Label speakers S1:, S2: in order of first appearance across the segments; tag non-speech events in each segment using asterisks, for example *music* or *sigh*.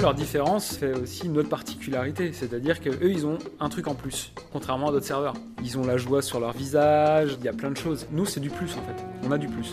S1: Leur différence fait aussi une autre particularité, c'est-à-dire qu'eux, ils ont un truc en plus, contrairement à d'autres serveurs. Ils ont la joie sur leur visage, il y a plein de choses. Nous, c'est du plus en fait. On a du plus.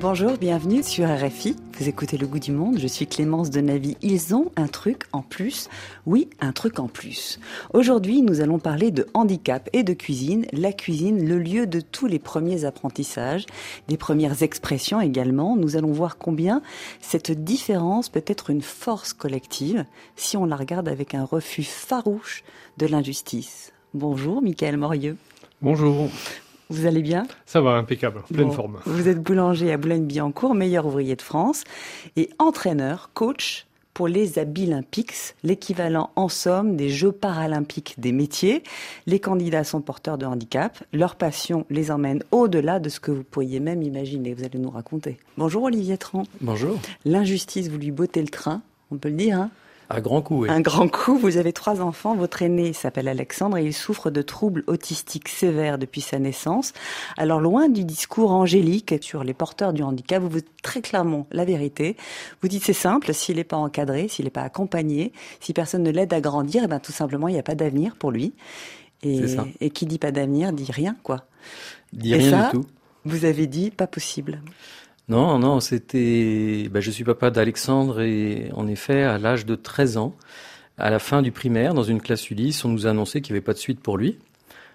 S2: Bonjour, bienvenue sur RFI. Vous écoutez Le Goût du Monde, je suis Clémence de Navy. Ils ont un truc en plus. Oui, un truc en plus. Aujourd'hui, nous allons parler de handicap et de cuisine. La cuisine, le lieu de tous les premiers apprentissages, des premières expressions également. Nous allons voir combien cette différence peut être une force collective si on la regarde avec un refus farouche de l'injustice. Bonjour, Michael Morieux.
S3: Bonjour.
S2: Vous allez bien
S3: Ça va, impeccable, pleine forme.
S2: Vous êtes boulanger à Boulogne-Billancourt, meilleur ouvrier de France, et entraîneur, coach pour les Abilympics, l'équivalent en somme des Jeux paralympiques des métiers. Les candidats sont porteurs de handicap. Leur passion les emmène au-delà de ce que vous pourriez même imaginer. Vous allez nous raconter. Bonjour Olivier Tran.
S4: Bonjour.
S2: L'injustice, vous lui bottez le train, on peut le dire. Hein?
S4: Un grand coup, oui.
S2: Un grand coup. Vous avez trois enfants. Votre aîné s'appelle Alexandre et il souffre de troubles autistiques sévères depuis sa naissance. Alors, loin du discours angélique sur les porteurs du handicap, vous vous dites très clairement la vérité. Vous dites c'est simple, s'il n'est pas encadré, s'il n'est pas accompagné, si personne ne l'aide à grandir, eh ben, tout simplement, il n'y a pas d'avenir pour lui. Et, et qui dit pas d'avenir dit rien, quoi.
S4: Dit rien du tout.
S2: Vous avez dit pas possible.
S4: Non, non, c'était. Ben, je suis papa d'Alexandre et en effet, à l'âge de 13 ans, à la fin du primaire, dans une classe Ulysse, on nous a annoncé qu'il n'y avait pas de suite pour lui.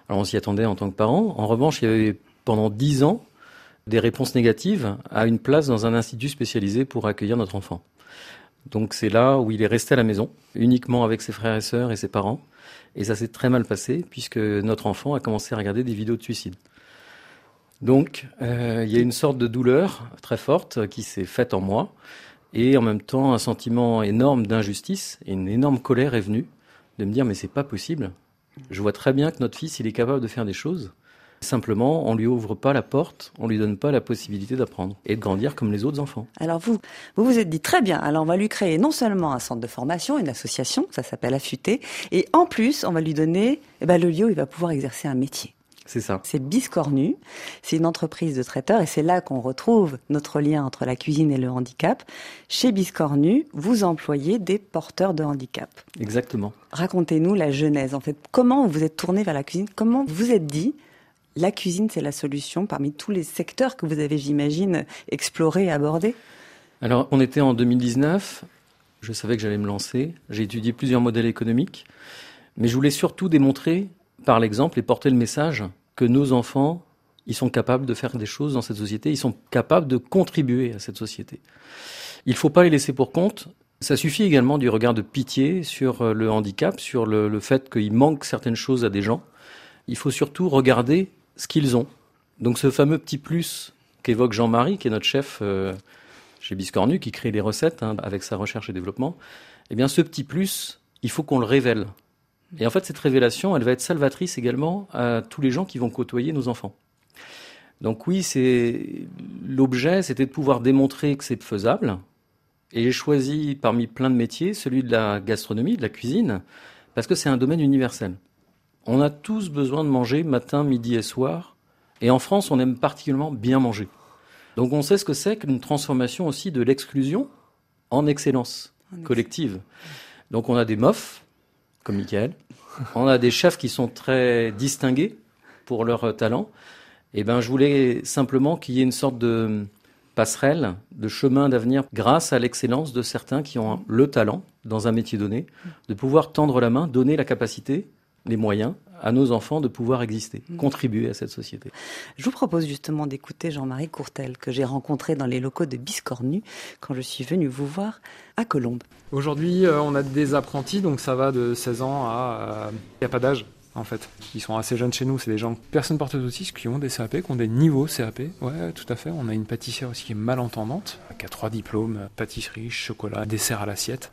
S4: Alors on s'y attendait en tant que parent. En revanche, il y avait pendant 10 ans des réponses négatives à une place dans un institut spécialisé pour accueillir notre enfant. Donc c'est là où il est resté à la maison, uniquement avec ses frères et sœurs et ses parents. Et ça s'est très mal passé puisque notre enfant a commencé à regarder des vidéos de suicide. Donc, euh, il y a une sorte de douleur très forte qui s'est faite en moi, et en même temps un sentiment énorme d'injustice et une énorme colère est venue de me dire mais c'est pas possible. Je vois très bien que notre fils il est capable de faire des choses. Simplement, on lui ouvre pas la porte, on lui donne pas la possibilité d'apprendre et de grandir comme les autres enfants.
S2: Alors vous, vous vous êtes dit très bien. Alors on va lui créer non seulement un centre de formation, une association, ça s'appelle Affûté, et en plus on va lui donner eh ben, le lieu où il va pouvoir exercer un métier.
S4: C'est ça.
S2: C'est Biscornu. C'est une entreprise de traiteurs et c'est là qu'on retrouve notre lien entre la cuisine et le handicap. Chez Biscornu, vous employez des porteurs de handicap.
S4: Exactement.
S2: Racontez-nous la genèse. En fait, comment vous êtes tourné vers la cuisine? Comment vous vous êtes dit la cuisine, c'est la solution parmi tous les secteurs que vous avez, j'imagine, explorés et abordés?
S4: Alors, on était en 2019. Je savais que j'allais me lancer. J'ai étudié plusieurs modèles économiques. Mais je voulais surtout démontrer par l'exemple et porter le message que nos enfants, ils sont capables de faire des choses dans cette société, ils sont capables de contribuer à cette société. Il ne faut pas les laisser pour compte. Ça suffit également du regard de pitié sur euh, le handicap, sur le, fait qu'il manque certaines choses à des gens. Il faut surtout regarder ce qu'ils ont. Donc ce fameux petit plus qu'évoque Jean-Marie, qui est notre chef euh, chez Biscornu, qui crée les recettes hein, avec sa recherche et développement, eh bien ce petit plus, il faut qu'on le révèle. Et en fait, cette révélation, elle va être salvatrice également à tous les gens qui vont côtoyer nos enfants. Donc oui, c'est l'objet, c'était de pouvoir démontrer que c'est faisable. Et j'ai choisi parmi plein de métiers celui de la gastronomie, de la cuisine, parce que c'est un domaine universel. On a tous besoin de manger matin, midi et soir. Et en France, on aime particulièrement bien manger. Donc on sait ce que c'est qu'une transformation aussi de l'exclusion en excellence collective. Donc on a des mofs, comme Michael. On a des chefs qui sont très distingués pour leur talent. Et ben, je voulais simplement qu'il y ait une sorte de passerelle, de chemin d'avenir grâce à l'excellence de certains qui ont le talent dans un métier donné, de pouvoir tendre la main, donner la capacité, les moyens à nos enfants de pouvoir exister, mm. contribuer à cette société.
S2: Je vous propose justement d'écouter Jean-Marie Courtel, que j'ai rencontré dans les locaux de Biscornu quand je suis venu vous voir à Colombes.
S1: Aujourd'hui, euh, on a des apprentis, donc ça va de 16 ans à... Il euh, n'y a pas d'âge en fait. Ils sont assez jeunes chez nous, c'est des gens, personnes porteuses autistes qui ont des CAP, qui ont des niveaux CAP. Ouais, tout à fait. On a une pâtissière aussi qui est malentendante, qui a trois diplômes, pâtisserie, chocolat, dessert à l'assiette.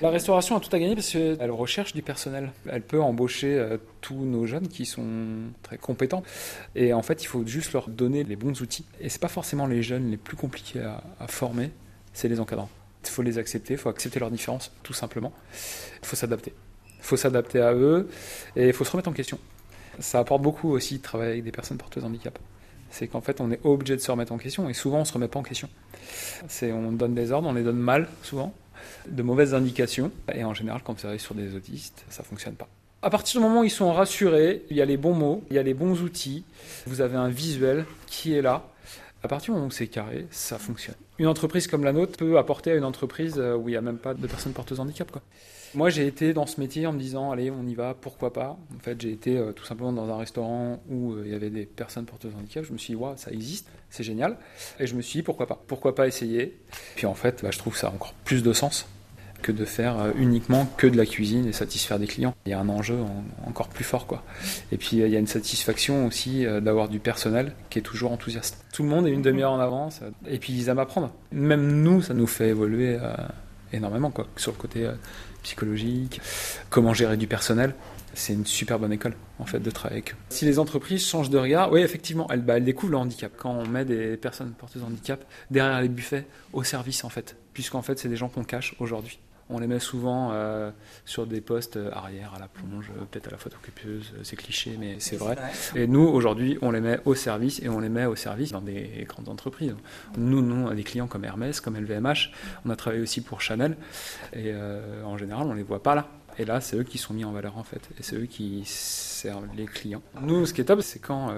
S1: La restauration a tout à gagner parce qu'elle recherche du personnel. Elle peut embaucher euh, tous nos jeunes qui sont très compétents. Et en fait, il faut juste leur donner les bons outils. Et c'est pas forcément les jeunes les plus compliqués à, à former, c'est les encadrants. Il faut les accepter, il faut accepter leurs différences, tout simplement. Il faut s'adapter. Il faut s'adapter à eux et il faut se remettre en question. Ça apporte beaucoup aussi de travailler avec des personnes porteuses de handicap. C'est qu'en fait, on est obligé de se remettre en question et souvent, on se remet pas en question. C'est, on donne des ordres, on les donne mal souvent, de mauvaises indications. Et en général, quand vous arrivez sur des autistes, ça fonctionne pas. À partir du moment où ils sont rassurés, il y a les bons mots, il y a les bons outils, vous avez un visuel qui est là. À partir du moment où c'est carré, ça fonctionne. Une entreprise comme la nôtre peut apporter à une entreprise euh, où il n'y a même pas de personnes porteuses de handicap. Quoi. Moi, j'ai été dans ce métier en me disant, allez, on y va, pourquoi pas? En fait, j'ai été euh, tout simplement dans un restaurant où euh, il y avait des personnes porteuses de handicap. Je me suis dit, waouh, ça existe, c'est génial. Et je me suis dit, pourquoi pas? Pourquoi pas essayer? Puis en fait, bah, je trouve ça a encore plus de sens que de faire euh, uniquement que de la cuisine et satisfaire des clients. Il y a un enjeu encore plus fort, quoi. Et puis, il y a une satisfaction aussi d'avoir du personnel qui est toujours enthousiaste. Tout le monde est une demi-heure en avance. Et puis, ils aiment apprendre. Même nous, ça nous fait évoluer énormément, quoi, sur le côté psychologique, comment gérer du personnel. C'est une super bonne école, en fait, de travailler avec. Si les entreprises changent de regard, oui, effectivement, elles, bah, elles découvrent le handicap. Quand on met des personnes porteuses de handicap derrière les buffets, au service, en fait. Puisqu'en fait, c'est des gens qu'on cache aujourd'hui. On les met souvent euh, sur des postes arrière, à la plonge, euh, peut-être à la photocopieuse, euh, c'est cliché, mais c'est vrai. Et nous, aujourd'hui, on les met au service et on les met au service dans des grandes entreprises. Nous, nous, on a des clients comme Hermès, comme LVMH. On a travaillé aussi pour Chanel. Et en général, on les voit pas là. Et là, c'est eux qui sont mis en valeur en fait. Et c'est eux qui servent les clients. Nous, ce qui est top, c'est quand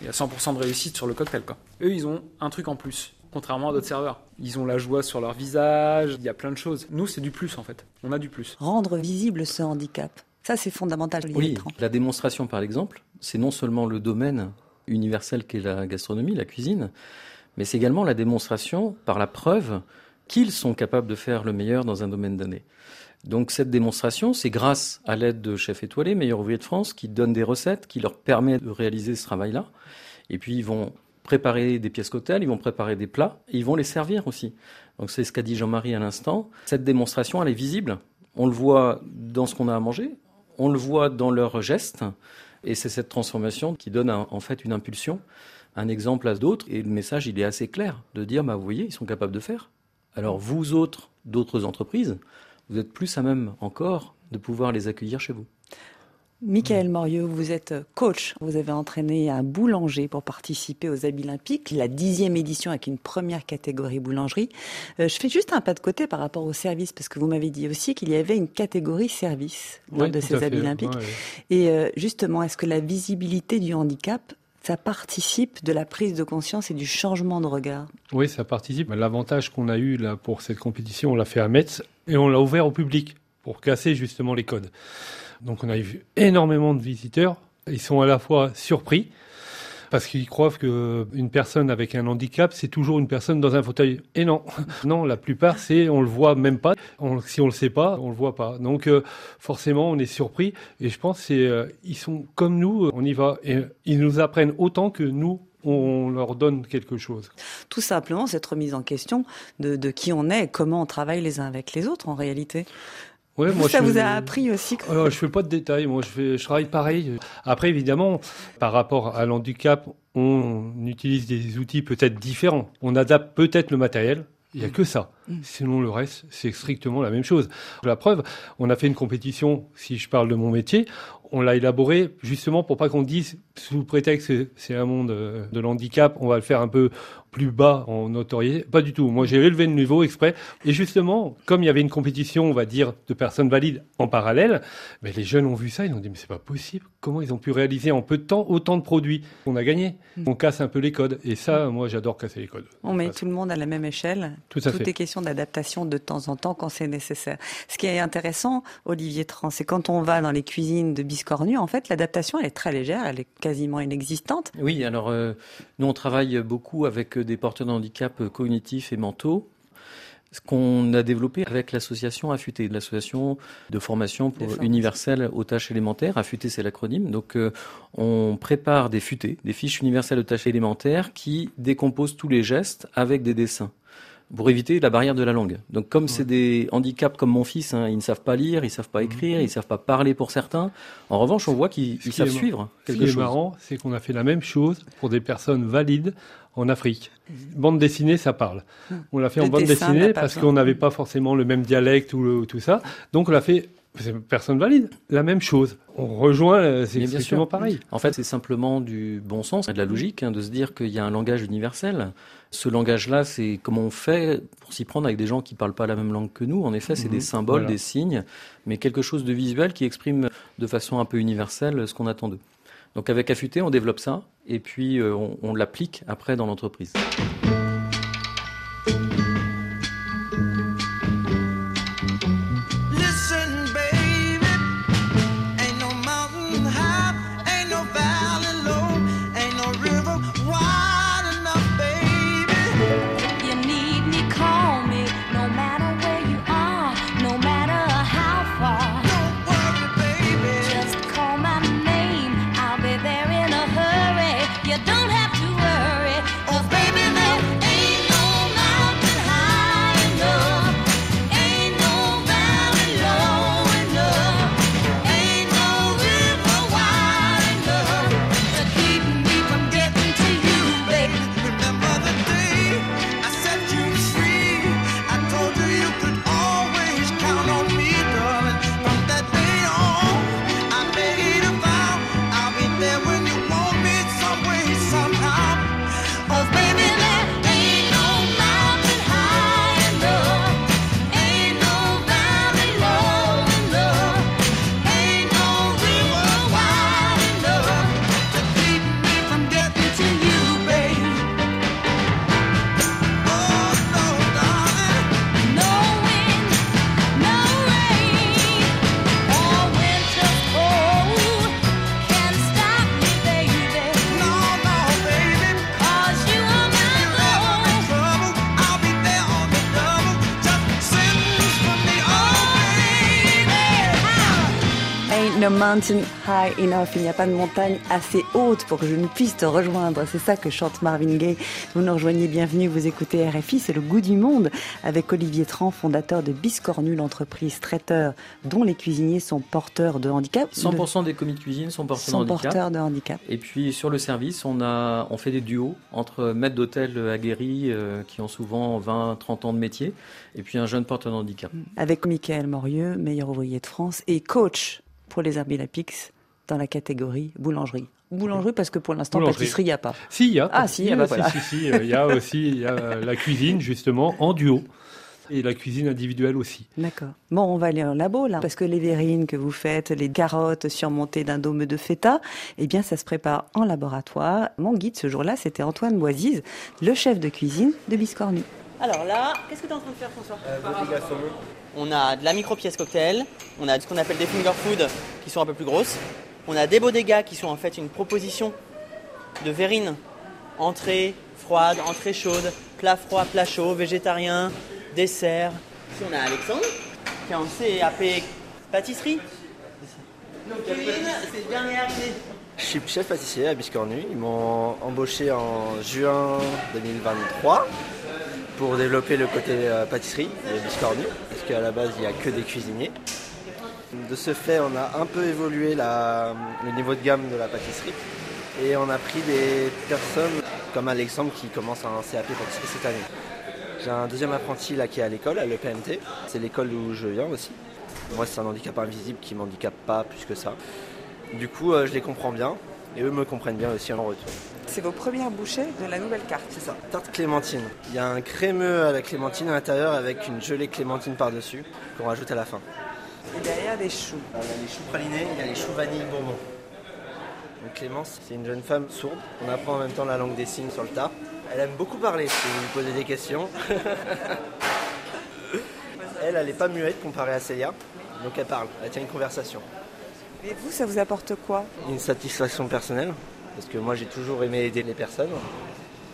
S1: il y a 100% de réussite sur le cocktail. Quoi. Eux, ils ont un truc en plus contrairement à d'autres serveurs. Ils ont la joie sur leur visage, il y a plein de choses. Nous, c'est du plus en fait. On a du plus.
S2: Rendre visible ce handicap, ça c'est fondamental.
S4: Oui, la démonstration par exemple, c'est non seulement le domaine universel qu'est la gastronomie, la cuisine, mais c'est également la démonstration par la preuve qu'ils sont capables de faire le meilleur dans un domaine donné. Donc cette démonstration, c'est grâce à l'aide de chefs étoilés, meilleurs ouvriers de France, qui donnent des recettes, qui leur permettent de réaliser ce travail-là. Et puis ils vont préparer des pièces cocktails, ils vont préparer des plats et ils vont les servir aussi. Donc c'est ce qu'a dit Jean-Marie à l'instant. Cette démonstration, elle est visible. On le voit dans ce qu'on a à manger, on le voit dans leurs gestes et c'est cette transformation qui donne en fait une impulsion, un exemple à d'autres et le message il est assez clair de dire bah vous voyez, ils sont capables de faire. Alors vous autres d'autres entreprises, vous êtes plus à même encore de pouvoir les accueillir chez vous.
S2: Michael Morieux, vous êtes coach. Vous avez entraîné un boulanger pour participer aux Olympiques, la dixième édition avec une première catégorie boulangerie. Euh, je fais juste un pas de côté par rapport au service, parce que vous m'avez dit aussi qu'il y avait une catégorie service lors de ces Olympiques. Et euh, justement, est-ce que la visibilité du handicap ça participe de la prise de conscience et du changement de regard?
S3: Oui, ça participe. L'avantage qu'on a eu là pour cette compétition, on l'a fait à Metz et on l'a ouvert au public pour casser justement les codes. Donc on a eu énormément de visiteurs. Ils sont à la fois surpris parce qu'ils croient qu'une personne avec un handicap, c'est toujours une personne dans un fauteuil. Et non, *laughs* non, la plupart, c'est on le voit même pas. si on le sait pas, on le voit pas. Donc euh, forcément, on est surpris. Et je pense c'est euh, ils sont comme nous, on y va. Et ils nous apprennent autant que nous, on leur donne quelque chose.
S2: Tout simplement, cette remise en question de, de qui on est comment on travaille les uns avec les autres en réalité. Ouais, moi, ça vous a appris aussi
S3: Je Je fais pas de détails. Moi, je, fais, je travaille pareil. Après, évidemment, par rapport à l'handicap, on utilise des outils peut-être différents. On adapte peut-être le matériel. Il n'y a mm. que ça. Mm. Sinon, le reste, c'est strictement la même chose. La preuve, on a fait une compétition, si je parle de mon métier, on l'a élaboré justement pour pas qu'on dise, sous prétexte que c'est un monde euh, de l'handicap, on va le faire un peu plus bas en notoriété. Pas du tout. Moi, j'ai élevé le niveau exprès. Et justement, comme il y avait une compétition, on va dire, de personnes valides en parallèle, mais les jeunes ont vu ça, ils ont dit, mais c'est pas possible. Comment ils ont pu réaliser en peu de temps autant de produits On a gagné. Mm. On casse un peu les codes. Et ça, moi, j'adore casser les codes.
S2: On met tout le monde à la même échelle.
S3: Tout à
S2: Tout est question d'adaptation de temps en temps quand c'est nécessaire. Ce qui est intéressant, Olivier Tran, c'est quand on va dans les cuisines de Biscornu, en fait, l'adaptation, elle est très légère, elle est quasiment inexistante.
S4: Oui, alors, euh, nous, on travaille beaucoup avec des porteurs de handicap cognitifs et mentaux. Ce qu'on a développé avec l'association Affûté, l'association de formation pour universelle aux tâches élémentaires. Affûté, c'est l'acronyme. Donc, euh, on prépare des futés, des fiches universelles aux tâches élémentaires qui décomposent tous les gestes avec des dessins pour éviter la barrière de la langue. Donc comme c'est des handicaps comme mon fils, hein, ils ne savent pas lire, ils ne savent pas écrire, ils ne savent pas parler pour certains. En revanche, on voit qu'ils savent suivre quelque chose.
S3: Ce qui est marrant, c'est qu'on a fait la même chose pour des personnes valides en Afrique. Bande dessinée, ça parle. On l'a fait en bande dessinée parce qu'on n'avait pas forcément le même dialecte ou tout ça. Donc on l'a fait C'est personne valide. La même chose. On rejoint, euh, c'est exactement pareil.
S5: En fait, c'est simplement du bon sens et de la logique hein, de se dire qu'il y a un langage universel. Ce langage-là, c'est comment on fait pour s'y prendre avec des gens qui parlent pas la même langue que nous. En effet, c'est
S3: Mhm.
S5: des symboles,
S3: Voilà.
S5: des signes, mais quelque chose de visuel qui exprime de façon un peu universelle ce qu'on attend d'eux. Donc avec Affûté, on développe ça et puis euh, on, on l'applique après dans l'entreprise.
S6: No mountain high enough.
S2: Il n'y a pas de montagne assez haute pour que je ne puisse te rejoindre. C'est ça que chante Marvin Gaye. Vous nous rejoignez, bienvenue. Vous écoutez RFI, c'est le goût du monde avec Olivier Tran, fondateur de Biscornu, l'entreprise traiteur dont les cuisiniers sont porteurs de handicap.
S5: 100% des commis de cuisine sont
S2: de,
S5: porteurs de handicap.
S2: porteurs de handicap.
S5: Et puis sur le service, on, a, on fait des duos entre maîtres d'hôtel aguerris euh, qui ont souvent 20-30 ans de métier et puis un jeune porteur de handicap.
S2: Avec Michael Morieux, meilleur ouvrier de France et coach pour les Herbilapix dans la catégorie boulangerie. Boulangerie parce que pour l'instant
S3: Boulangerie.
S2: pâtisserie il n'y a pas.
S3: Si, il y a.
S2: Ah, si, ah bah
S3: si,
S2: voilà.
S3: si, si, euh, il y a aussi il y a la cuisine, justement, en duo. Et la cuisine individuelle aussi.
S2: D'accord. Bon, on va aller en labo là, parce que les verrines que vous faites, les carottes surmontées d'un dôme de feta, eh bien, ça se prépare en laboratoire. Mon guide ce jour-là, c'était Antoine Boisise, le chef de cuisine de Biscornu.
S7: Alors là, qu'est-ce que tu es en train de faire, François? On a de la micro-pièce cocktail, on a ce qu'on appelle des finger food qui sont un peu plus grosses, on a des bodegas qui sont en fait une proposition de verrine, entrée froide, entrée chaude, plat froid, plat chaud, végétarien, dessert. Ici on a Alexandre qui est en CAP pâtisserie. Donc Kevin, c'est bien arrivé.
S8: Je suis chef pâtissier à Biscornu. Ils m'ont embauché en juin 2023 pour développer le côté euh, pâtisserie de Biscornu, parce qu'à la base, il n'y a que des cuisiniers. De ce fait, on a un peu évolué le niveau de gamme de la pâtisserie et on a pris des personnes comme Alexandre qui commence un CAP pâtisserie cette année. J'ai un deuxième apprenti là qui est à l'école, à l'EPMT. C'est l'école d'où je viens aussi. Moi, c'est un handicap invisible qui m'handicape pas plus que ça. Du coup, euh, je les comprends bien et eux me comprennent bien aussi en retour.
S2: C'est vos premières bouchées de la nouvelle carte.
S8: C'est ça, tarte clémentine. Il y a un crémeux à la clémentine à l'intérieur avec une gelée clémentine par-dessus qu'on rajoute à la fin.
S2: Et derrière des choux.
S8: Il y a les choux pralinés, il y a les choux vanille bourbon. Donc Clémence, c'est une jeune femme sourde. On apprend en même temps la langue des signes sur le tas. Elle aime beaucoup parler si vous lui posez des questions. *laughs* elle, elle n'est pas muette comparée à Célia. Donc elle parle, elle tient une conversation.
S2: Et vous, ça vous apporte quoi
S8: Une satisfaction personnelle, parce que moi j'ai toujours aimé aider les personnes.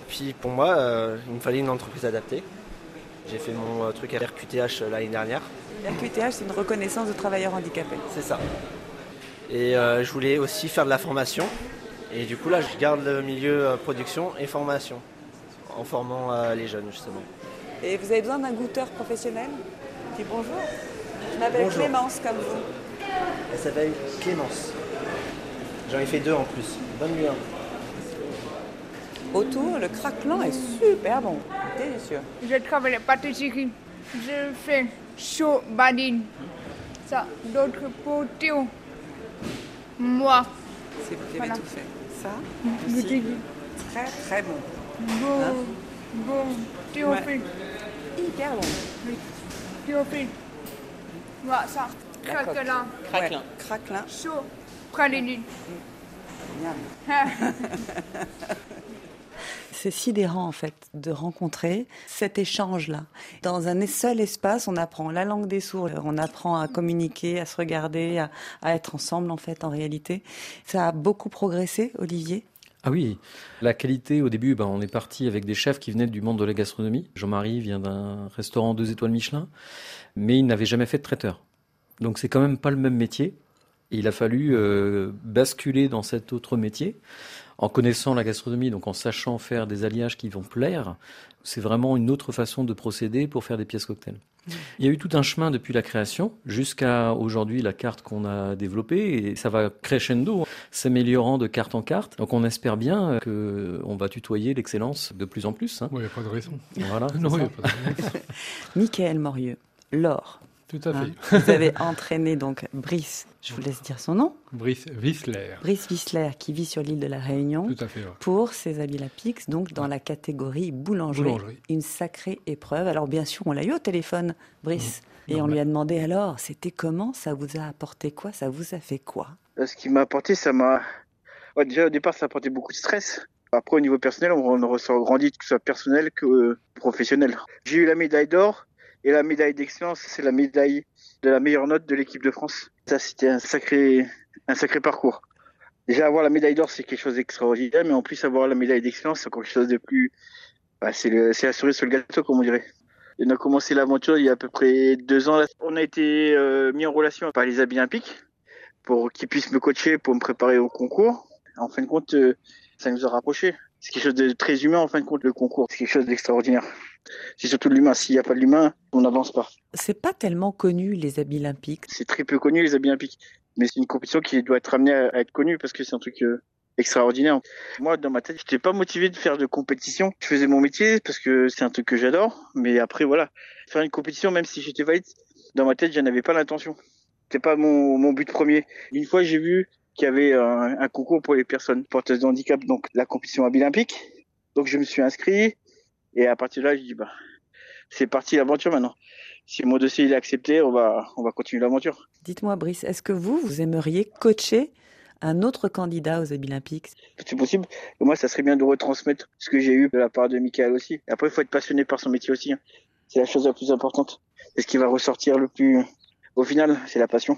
S8: Puis pour moi, euh, il me fallait une entreprise adaptée. J'ai fait mon euh, truc à RQTH l'année dernière,
S2: La QTH, c'est une reconnaissance de travailleurs handicapés.
S8: c'est ça. Et euh, je voulais aussi faire de la formation. Et du coup là, je garde le milieu euh, production et formation, en formant euh, les jeunes justement.
S2: Et vous avez besoin d'un goûteur professionnel Dis bonjour. Je m'appelle. Clémence, comme vous.
S8: Elle s'appelle Clémence. J'en ai fait deux en plus. Donne-lui un.
S2: Autour, le craquelant est super bon. Délicieux.
S9: Je travaille pâtisserie. Je fais chaud badine. ça, d'autre pour Théo. Moi,
S2: C'est vous qui
S9: Voilà.
S2: avez tout fait. Ça aussi, très très bon.
S9: Bon, bon, Théophile,
S2: Hyper bon.
S9: Théophile. Voilà ça,
S2: La coque.
S9: craquelin,
S7: Craquelin.
S2: Ouais, Craquelin.
S9: chaud, praline. *laughs*
S2: C'est sidérant en fait de rencontrer cet échange-là. Dans un seul espace, on apprend la langue des sourds, on apprend à communiquer, à se regarder, à, à être ensemble en fait en réalité. Ça a beaucoup progressé, Olivier?
S4: Ah oui, la qualité au début, ben, on est parti avec des chefs qui venaient du monde de la gastronomie. Jean-Marie vient d'un restaurant deux étoiles Michelin, mais il n'avait jamais fait de traiteur. Donc c'est quand même pas le même métier. Et il a fallu euh, basculer dans cet autre métier en connaissant la gastronomie, donc en sachant faire des alliages qui vont plaire. C'est vraiment une autre façon de procéder pour faire des pièces cocktails. Il y a eu tout un chemin depuis la création jusqu'à aujourd'hui la carte qu'on a développée et ça va crescendo, s'améliorant de carte en carte. Donc on espère bien que on va tutoyer l'excellence de plus en plus. hein.
S3: Il n'y a pas de raison.
S4: Voilà. *laughs*
S3: Non, il a pas de raison. *laughs*
S2: Michael Morieux, Laure.
S3: Tout à
S2: hein.
S3: fait.
S2: Vous avez entraîné donc Brice, je vous laisse dire son nom,
S3: Brice Wissler.
S2: Brice Wissler qui vit sur l'île de la Réunion.
S3: Tout à fait. ouais.
S2: pour ses habits Lapix, donc dans la catégorie boulangerie.
S3: Boulangerie.
S2: Une sacrée épreuve. Alors bien sûr, on l'a eu au téléphone, Brice, et on lui a demandé alors, c'était comment Ça vous a apporté quoi? Ça vous a fait quoi?
S10: Euh, Ce qui m'a apporté, ça m'a. Ouais, déjà au départ, ça a apporté beaucoup de stress. Après, au niveau personnel, on on ressort grandi, que ce soit personnel que euh, professionnel. J'ai eu la médaille d'or et la médaille d'excellence, c'est la médaille de la meilleure note de l'équipe de France. Ça, c'était un sacré, un sacré parcours. Déjà, avoir la médaille d'or, c'est quelque chose d'extraordinaire, mais en plus, avoir la médaille d'excellence, c'est quelque chose de plus. bah, c'est la cerise sur le gâteau, comme on dirait. On a commencé l'aventure il y a à peu près deux ans. On a été euh, mis en relation par les olympiques pour qu'ils puissent me coacher pour me préparer au concours. En fin de compte, euh, ça nous a rapprochés. C'est quelque chose de très humain en fin de compte le concours. C'est quelque chose d'extraordinaire. C'est surtout l'humain. S'il n'y a pas de l'humain, on n'avance pas.
S2: C'est pas tellement connu les habits olympiques.
S10: C'est très peu connu les habits olympiques, mais c'est une compétition qui doit être amenée à, être connue parce que c'est un truc euh, extraordinaire. Moi, dans ma tête, j'étais pas motivé de faire de compétition. Je faisais mon métier parce que c'est un truc que j'adore, mais après voilà, faire une compétition, même si j'étais valide, dans ma tête, j'en avais pas l'intention. C'était pas mon, mon but premier. Une fois, j'ai vu qu'il y avait un, un concours pour les personnes porteuses de handicap, donc la compétition olympique. Donc je me suis inscrit et à partir de là, je dis bah c'est parti l'aventure maintenant. Si mon dossier il est accepté, on va on va continuer l'aventure.
S2: Dites-moi, Brice, est-ce que vous, vous aimeriez coacher un autre candidat aux olympiques?
S10: C'est possible. Et moi, ça serait bien de retransmettre ce que j'ai eu de la part de Michael aussi. Et après, il faut être passionné par son métier aussi. hein. C'est la chose la plus importante. Et ce qui va ressortir le plus, au final, c'est la passion.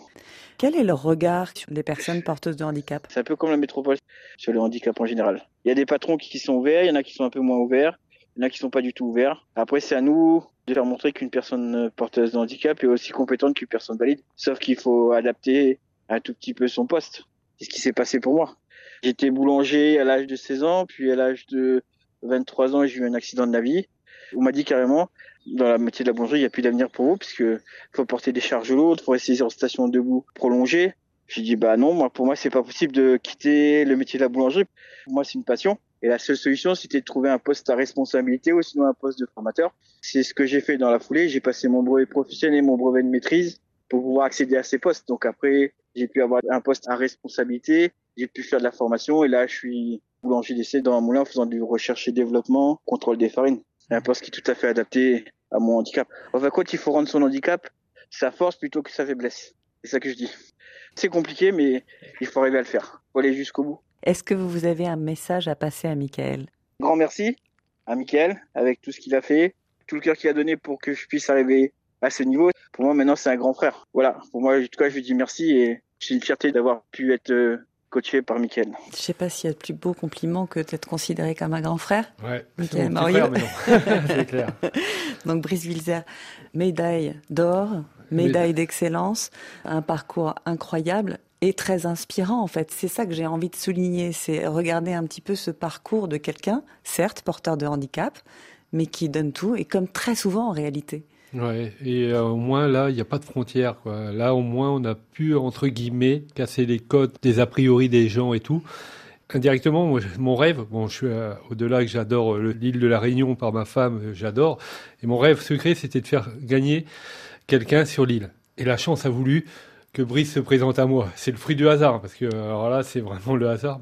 S2: Quel est leur regard sur les personnes porteuses de handicap?
S10: C'est un peu comme la métropole sur le handicap en général. Il y a des patrons qui sont ouverts, il y en a qui sont un peu moins ouverts, il y en a qui sont pas du tout ouverts. Après, c'est à nous de faire montrer qu'une personne porteuse de handicap est aussi compétente qu'une personne valide. Sauf qu'il faut adapter un tout petit peu son poste. C'est ce qui s'est passé pour moi. J'étais boulanger à l'âge de 16 ans, puis à l'âge de 23 ans, j'ai eu un accident de la vie. On m'a dit carrément, dans la métier de la boulangerie, il n'y a plus d'avenir pour vous, puisque faut porter des charges lourdes, faut rester en station debout prolongée. J'ai dit, bah non, moi, pour moi, c'est pas possible de quitter le métier de la boulangerie. Pour moi, c'est une passion. Et la seule solution, c'était de trouver un poste à responsabilité ou sinon un poste de formateur. C'est ce que j'ai fait dans la foulée. J'ai passé mon brevet professionnel et mon brevet de maîtrise pour pouvoir accéder à ces postes. Donc après, j'ai pu avoir un poste à responsabilité. J'ai pu faire de la formation et là, je suis boulanger d'essai dans un moulin en faisant du recherche et développement, contrôle des farines. C'est un poste qui est tout à fait adapté à mon handicap. Enfin, quoi, il faut rendre son handicap sa force plutôt que sa faiblesse. C'est ça que je dis. C'est compliqué, mais il faut arriver à le faire. Il faut aller jusqu'au bout.
S2: Est-ce que vous avez un message à passer à Michael?
S10: Grand merci à Mickaël avec tout ce qu'il a fait, tout le cœur qu'il a donné pour que je puisse arriver à ce niveau. Pour moi, maintenant, c'est un grand frère. Voilà. Pour moi, en tout cas, je lui dis merci et c'est une fierté d'avoir pu être euh, coaché par Mickaël.
S2: Je sais pas s'il y a de plus beau compliment que d'être considéré comme un grand frère.
S3: Ouais,
S2: Michael
S3: mais non. *laughs* *laughs* c'est clair.
S2: Donc Brice Wilzer, médaille d'or, médaille d'excellence, un parcours incroyable et très inspirant en fait. C'est ça que j'ai envie de souligner, c'est regarder un petit peu ce parcours de quelqu'un, certes porteur de handicap, mais qui donne tout et comme très souvent en réalité.
S3: Ouais, et euh, au moins là, il n'y a pas de frontières. Là, au moins, on a pu, entre guillemets, casser les codes des a priori des gens et tout. Indirectement, mon rêve, bon, je suis euh, au-delà que j'adore euh, l'île de la Réunion par ma femme, j'adore. Et mon rêve secret, c'était de faire gagner quelqu'un sur l'île. Et la chance a voulu que Brice se présente à moi. C'est le fruit du hasard, parce que alors là, c'est vraiment le hasard.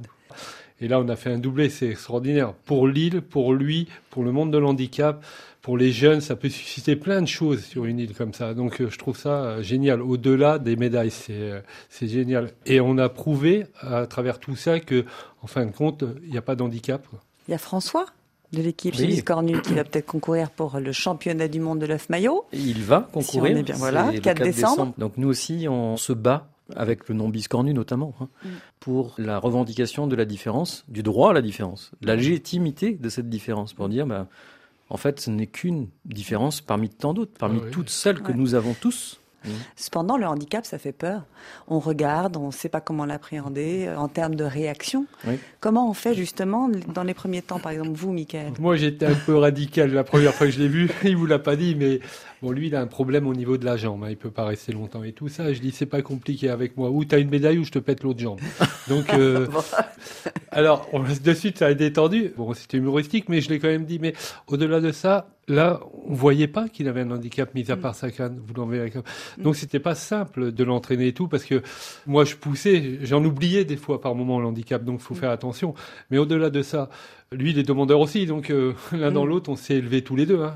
S3: Et là, on a fait un doublé, c'est extraordinaire. Pour Lille, pour lui, pour le monde de l'handicap, pour les jeunes, ça peut susciter plein de choses sur une île comme ça. Donc, euh, je trouve ça euh, génial. Au-delà des médailles, c'est euh, c'est génial. Et on a prouvé à travers tout ça que, en fin de compte, il n'y a pas d'handicap.
S2: Il y a François? De l'équipe
S4: Oui.
S2: qui va peut-être concourir pour le championnat du monde de l'œuf maillot.
S4: Il va concourir.
S2: Si on est bien- voilà,
S4: c'est le
S2: 4 décembre.
S4: Donc nous aussi, on se bat avec le nom biscornu notamment, hein,
S2: Mm.
S4: pour la revendication de la différence, du droit à la différence,
S2: Mm.
S4: la légitimité de cette différence, pour dire, bah, en fait, ce n'est qu'une différence parmi tant d'autres, parmi
S3: Ah oui.
S4: toutes celles que
S2: Ouais.
S4: nous avons tous.
S2: Cependant, le handicap, ça fait peur. On regarde, on ne sait pas comment l'appréhender euh, en termes de réaction.
S4: Oui.
S2: Comment on fait justement dans les premiers temps, par exemple vous, Michael
S3: Moi, j'étais un peu radical la première fois que je l'ai vu. *laughs* Il vous l'a pas dit, mais bon, lui, il a un problème au niveau de la jambe. hein. Il peut pas rester longtemps et tout ça. Je dis, c'est pas compliqué avec moi. Ou t'as une médaille ou je te pète l'autre jambe. Donc, *laughs* euh, alors, on, de suite, ça a détendu. Bon, c'était humoristique, mais je l'ai quand même dit. Mais au-delà de ça, là, on voyait pas qu'il avait un handicap, mis à part sa canne. Vous l'enlevez avec- Donc, c'était pas simple de l'entraîner et tout, parce que moi, je poussais, j'en oubliais des fois par moment l'handicap. Donc, faut faire attention. Mais au-delà de ça, lui, il est demandeur aussi, donc euh, *laughs* l'un dans
S2: Mm.
S3: l'autre, on s'est élevés tous les deux. hein.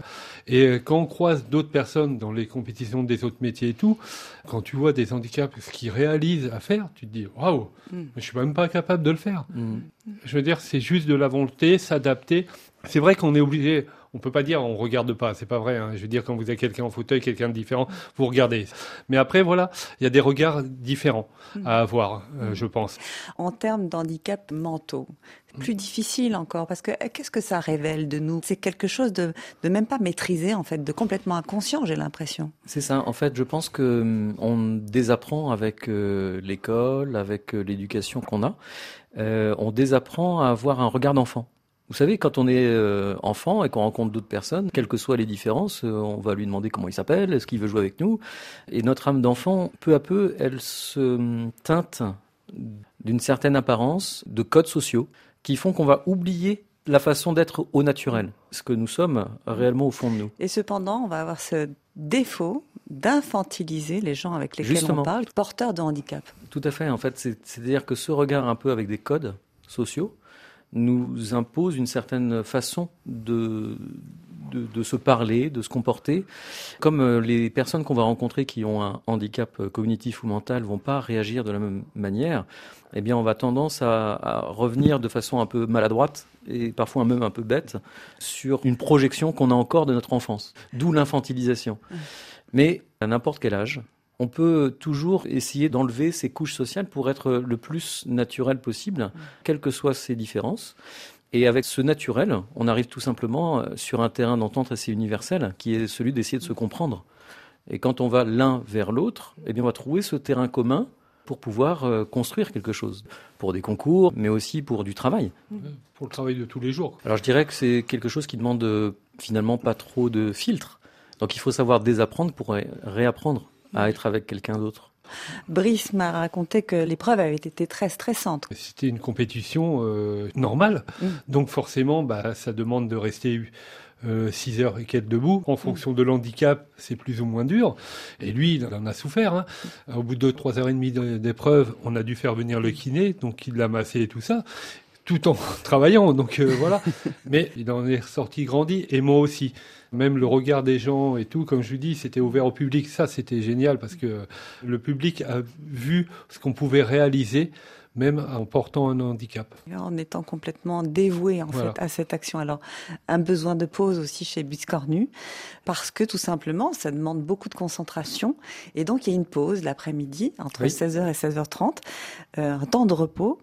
S3: Et euh, quand on croise d'autres personnes dans les compétitions des autres métiers et tout, quand tu vois des handicaps, ce qu'ils réalisent à faire, tu te dis waouh,
S2: Mm.
S3: je suis même pas capable de le faire.
S4: Mm.
S3: Je veux dire, c'est juste de la volonté, s'adapter. C'est vrai qu'on est obligé. On peut pas dire on regarde pas, c'est pas vrai. hein. Je veux dire, quand vous avez quelqu'un en fauteuil, quelqu'un de différent, vous regardez. Mais après, voilà, il y a des regards différents à avoir, euh, je pense.
S2: En termes d'handicap mentaux, c'est plus difficile encore parce que euh, qu'est-ce que ça révèle de nous? C'est quelque chose de, de même pas maîtrisé en fait, de complètement inconscient, j'ai l'impression.
S4: C'est ça. En fait, je pense que hum, on désapprend avec euh, l'école, avec euh, l'éducation qu'on a. Euh, on désapprend à avoir un regard d'enfant. Vous savez, quand on est euh, enfant et qu'on rencontre d'autres personnes, quelles que soient les différences, euh, on va lui demander comment il s'appelle, est-ce qu'il veut jouer avec nous. Et notre âme d'enfant, peu à peu, elle se hum, teinte d'une certaine apparence de codes sociaux qui font qu'on va oublier la façon d'être au naturel, ce que nous sommes réellement au fond de nous.
S2: Et cependant, on va avoir ce défaut d'infantiliser les gens avec lesquels
S4: Justement.
S2: on parle, porteurs de handicap.
S4: Tout à fait. En fait, c'est- c'est-à-dire que ce regard un peu avec des codes sociaux nous impose une certaine façon de, de, de se parler, de se comporter. Comme euh, les personnes qu'on va rencontrer qui ont un handicap euh, cognitif ou mental vont pas réagir de la même manière, eh bien, on va tendance à, à revenir de façon un peu maladroite et parfois même un peu bête sur une projection qu'on a encore de notre enfance. D'où l'infantilisation. Mais à n'importe quel âge, on peut toujours essayer d'enlever ces couches sociales pour être le plus naturel possible, quelles que soient ces différences. Et avec ce naturel, on arrive tout simplement euh, sur un terrain d'entente assez universel, qui est celui d'essayer de se comprendre. Et quand on va l'un vers l'autre, eh bien, on va trouver ce terrain commun pour pouvoir euh, construire quelque chose, pour des concours, mais aussi pour du travail.
S3: Pour le travail de tous les jours.
S4: Alors je dirais que c'est quelque chose qui demande euh, finalement pas trop de filtres. Donc il faut savoir désapprendre pour ré- réapprendre à être avec quelqu'un d'autre.
S2: Brice m'a raconté que l'épreuve avait été très stressante.
S3: C'était une compétition euh, normale,
S2: Mm.
S3: donc forcément, bah, ça demande de rester 6 heures et quelques debout. En fonction de l'handicap, c'est plus ou moins dur. Et lui, il en a souffert. hein. Au bout de 3 heures et demie de- d'épreuve, on a dû faire venir le kiné, donc il l'a massé et tout ça, tout en *laughs* travaillant. Donc euh, voilà. *laughs* Mais il en est ressorti grandi, et moi aussi. Même le regard des gens et tout, comme je vous dis, c'était ouvert au public. Ça, c'était génial parce que le public a vu ce qu'on pouvait réaliser, même en portant un handicap.
S2: En étant complètement dévoué en
S3: Voilà.
S2: fait à cette action. Alors, un besoin de pause aussi chez Biscornu, parce que tout simplement, ça demande beaucoup de concentration. Et donc, il y a une pause l'après-midi, entre
S4: Oui.
S2: 16h et 16h30, euh, un temps de repos.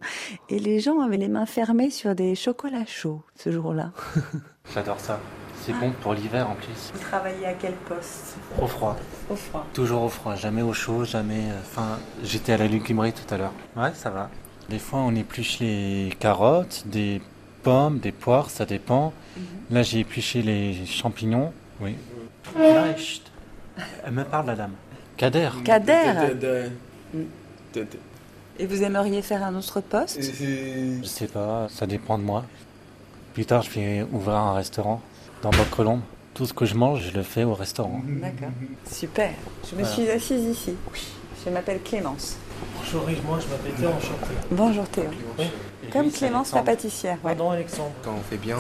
S2: Et les gens avaient les mains fermées sur des chocolats chauds ce jour-là. *laughs*
S11: J'adore ça. C'est bon pour l'hiver en plus.
S2: Vous travaillez à quel poste?
S11: Au froid.
S2: Au froid.
S11: Toujours au froid, jamais au chaud, jamais. euh, Enfin, j'étais à la légumerie tout à l'heure. Ouais, ça va. Des fois, on épluche les carottes, des pommes, des poires, ça dépend. Là, j'ai épluché les champignons. Oui. Chut. Elle me parle, la dame. Kader.
S2: Kader Et vous aimeriez faire un autre poste?
S11: Je sais pas, ça dépend de moi. Plus tard, je vais ouvrir un restaurant dans Bois-Colombes. Tout ce que je mange, je le fais au restaurant.
S2: D'accord. Super. Je me
S11: Voilà.
S2: suis assise ici. Je m'appelle Clémence.
S12: Bonjour, moi je m'appelle Théo, enchanté.
S2: Bonjour Théo.
S12: Oui.
S2: Comme Clémence, la pâtissière. Ouais.
S12: Pardon Alexandre.
S13: Quand on fait bien,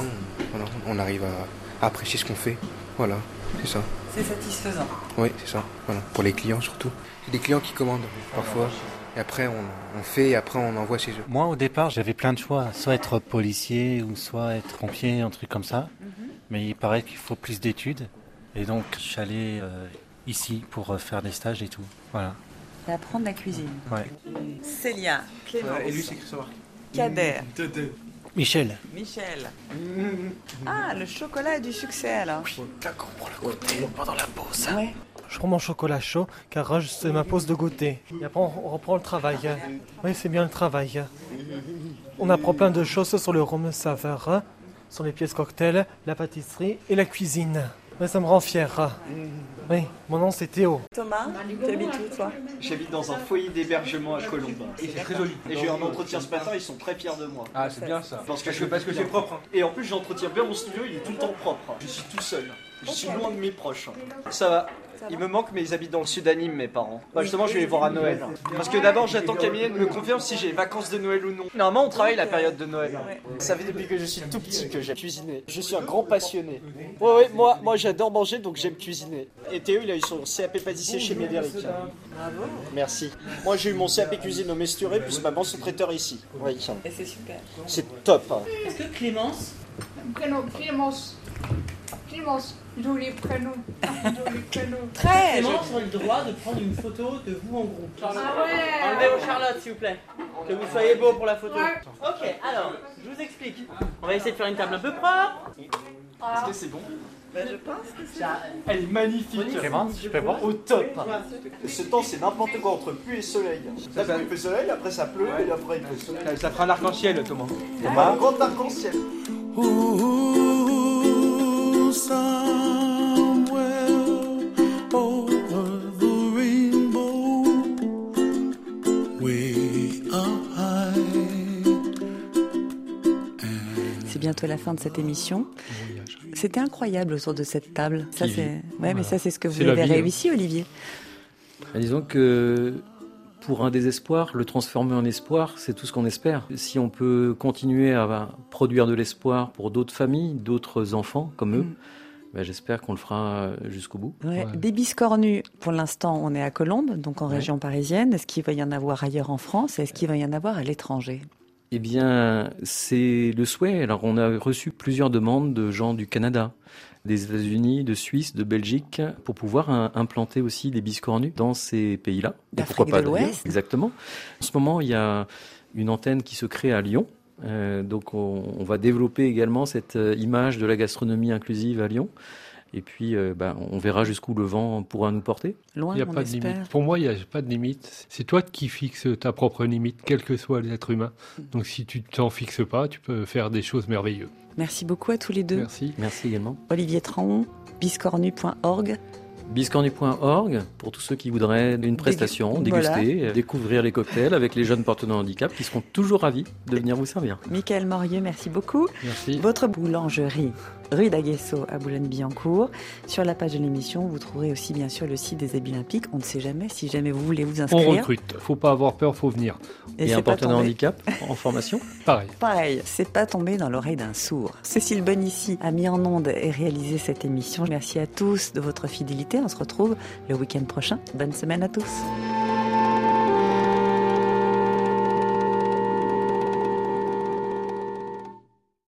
S13: on, arrive à, à apprécier ce qu'on fait. Voilà, c'est ça.
S2: C'est satisfaisant.
S13: Oui, c'est ça. Voilà. Pour les clients surtout. C'est des clients qui commandent parfois. Et après, on, on fait et après, on envoie chez eux.
S11: Moi, au départ, j'avais plein de choix. Soit être policier ou soit être pompier, un truc comme ça. Mais il paraît qu'il faut plus d'études. Et donc, je suis allé euh, ici pour euh, faire des stages et tout. Voilà.
S2: Et apprendre la cuisine.
S11: Ouais.
S2: Célia, Clémence,
S12: et lui c'est Christopher.
S2: Kader,
S11: Michel.
S2: Michel. Ah, le chocolat a du succès alors.
S12: pendant la pause.
S2: Ouais.
S12: Je prends mon chocolat chaud car euh, c'est ma pause de goûter. Et après on reprend le travail. Oui, c'est bien le travail. On apprend plein de choses sur le rhum saveur, sur les pièces cocktails, la pâtisserie et la cuisine. Ça me rend fier. Oui, mon nom c'est Théo.
S2: Thomas, tu habites où toi?
S14: J'habite dans un foyer d'hébergement à Colombes. Et c'est très joli. Et j'ai eu un entretien ce matin, ils sont très fiers de moi.
S3: Ah, c'est bien ça.
S14: Parce que je parce que c'est propre. Et en plus, j'entretiens bien mon studio, il est tout le temps propre. Je suis tout seul. Je suis loin de mes proches. Ça va. Il me manque, mais ils habitent dans le sud d'Anime, mes parents. Bah, justement, je vais les voir à Noël. Parce que d'abord, j'attends qu'Amilène me confirme si j'ai les vacances de Noël ou non. Normalement, on travaille la période de Noël. Ça fait depuis que je suis tout petit que j'aime cuisiner. Je suis un grand passionné. Ouais, ouais, moi, moi j'adore manger, donc j'aime cuisiner. Et Théo, il a eu son CAP pâtissier chez Médéric.
S2: Bravo.
S14: Merci. Moi, j'ai eu mon CAP cuisine au Mesturé, puis maman son traiteur ici. Oui,
S2: Et c'est super.
S14: c'est top. hein.
S7: Est-ce que Clémence
S9: Clémence. Clémence. *laughs* Joli prénom. Joli prénom.
S2: Très
S7: Clémence ont le droit de prendre une photo de vous en groupe.
S9: Ah ouais.
S7: Enlevez vos Charlotte, s'il vous plaît. Que vous soyez beau pour la photo.
S9: Ouais.
S7: Ok, alors, je vous explique. On va essayer de faire une table un peu propre.
S14: Est-ce que c'est bon?
S2: Ben, je pense que c'est.
S14: Elle est magnifique.
S11: Clémence, je peux voir
S14: Au top. Ce temps, c'est n'importe quoi entre pluie et soleil. D'abord, il fait soleil, après ça pleut, et après il fait soleil.
S3: Ça fera un arc-en-ciel, Thomas.
S14: Un grand arc-en-ciel.
S2: Bientôt la fin de cette émission. C'était incroyable autour de cette table. Ça, c'est. Ouais, mais ça, c'est ce que vous
S4: C'est
S2: avez
S4: vie, hein.
S2: réussi, Olivier.
S4: Disons que pour un désespoir, le transformer en espoir, c'est tout ce qu'on espère. Si on peut continuer à produire de l'espoir pour d'autres familles, d'autres enfants comme eux,
S2: Mm.
S4: bah, j'espère qu'on le fera jusqu'au bout.
S2: Ouais, Des biscornus, pour l'instant, on est à Colombes, donc en
S4: Ouais.
S2: région parisienne. Est-ce qu'il va y en avoir ailleurs en France? Est-ce qu'il va y en avoir à l'étranger?
S4: Eh bien, c'est le souhait. Alors, on a reçu plusieurs demandes de gens du Canada, des États-Unis, de Suisse, de Belgique, pour pouvoir implanter aussi des biscornus dans ces pays-là. Pourquoi pas
S2: l'Ouest.
S4: Exactement. En ce moment, il y a une antenne qui se crée à Lyon. Euh, donc, on, on va développer également cette euh, image de la gastronomie inclusive à Lyon. Et puis, euh, bah, on verra jusqu'où le vent pourra nous porter.
S2: Loin,
S3: Il n'y a
S2: on
S3: pas de limite. Pour moi, il n'y a pas de limite. C'est toi qui fixes ta propre limite, quel que soit l'être humain. Donc si tu t'en fixes pas, tu peux faire des choses merveilleuses.
S2: Merci beaucoup à tous les deux.
S3: Merci.
S4: Merci également.
S2: Olivier Traon, biscornu.org.
S4: Biscornu.org pour tous ceux qui voudraient une prestation,
S2: Dégu-
S4: déguster,
S2: voilà.
S4: découvrir les cocktails avec les jeunes porteurs de handicap qui seront toujours ravis de venir vous servir.
S2: Michael Morieux, merci beaucoup.
S3: Merci.
S2: Votre boulangerie, rue d'Aguesso à Boulogne-Billancourt. Sur la page de l'émission, vous trouverez aussi bien sûr le site des Olympiques. On ne sait jamais si jamais vous voulez vous
S3: On
S2: inscrire.
S3: recrute. Faut pas avoir peur, faut venir.
S2: Et
S4: Et, un porteur de handicap *laughs* en formation?
S3: Pareil.
S2: Pareil, c'est pas tombé dans l'oreille d'un sourd. Cécile Bonici a mis en onde et réalisé cette émission. Merci à tous de votre fidélité. On se retrouve le week-end prochain. Bonne semaine à tous.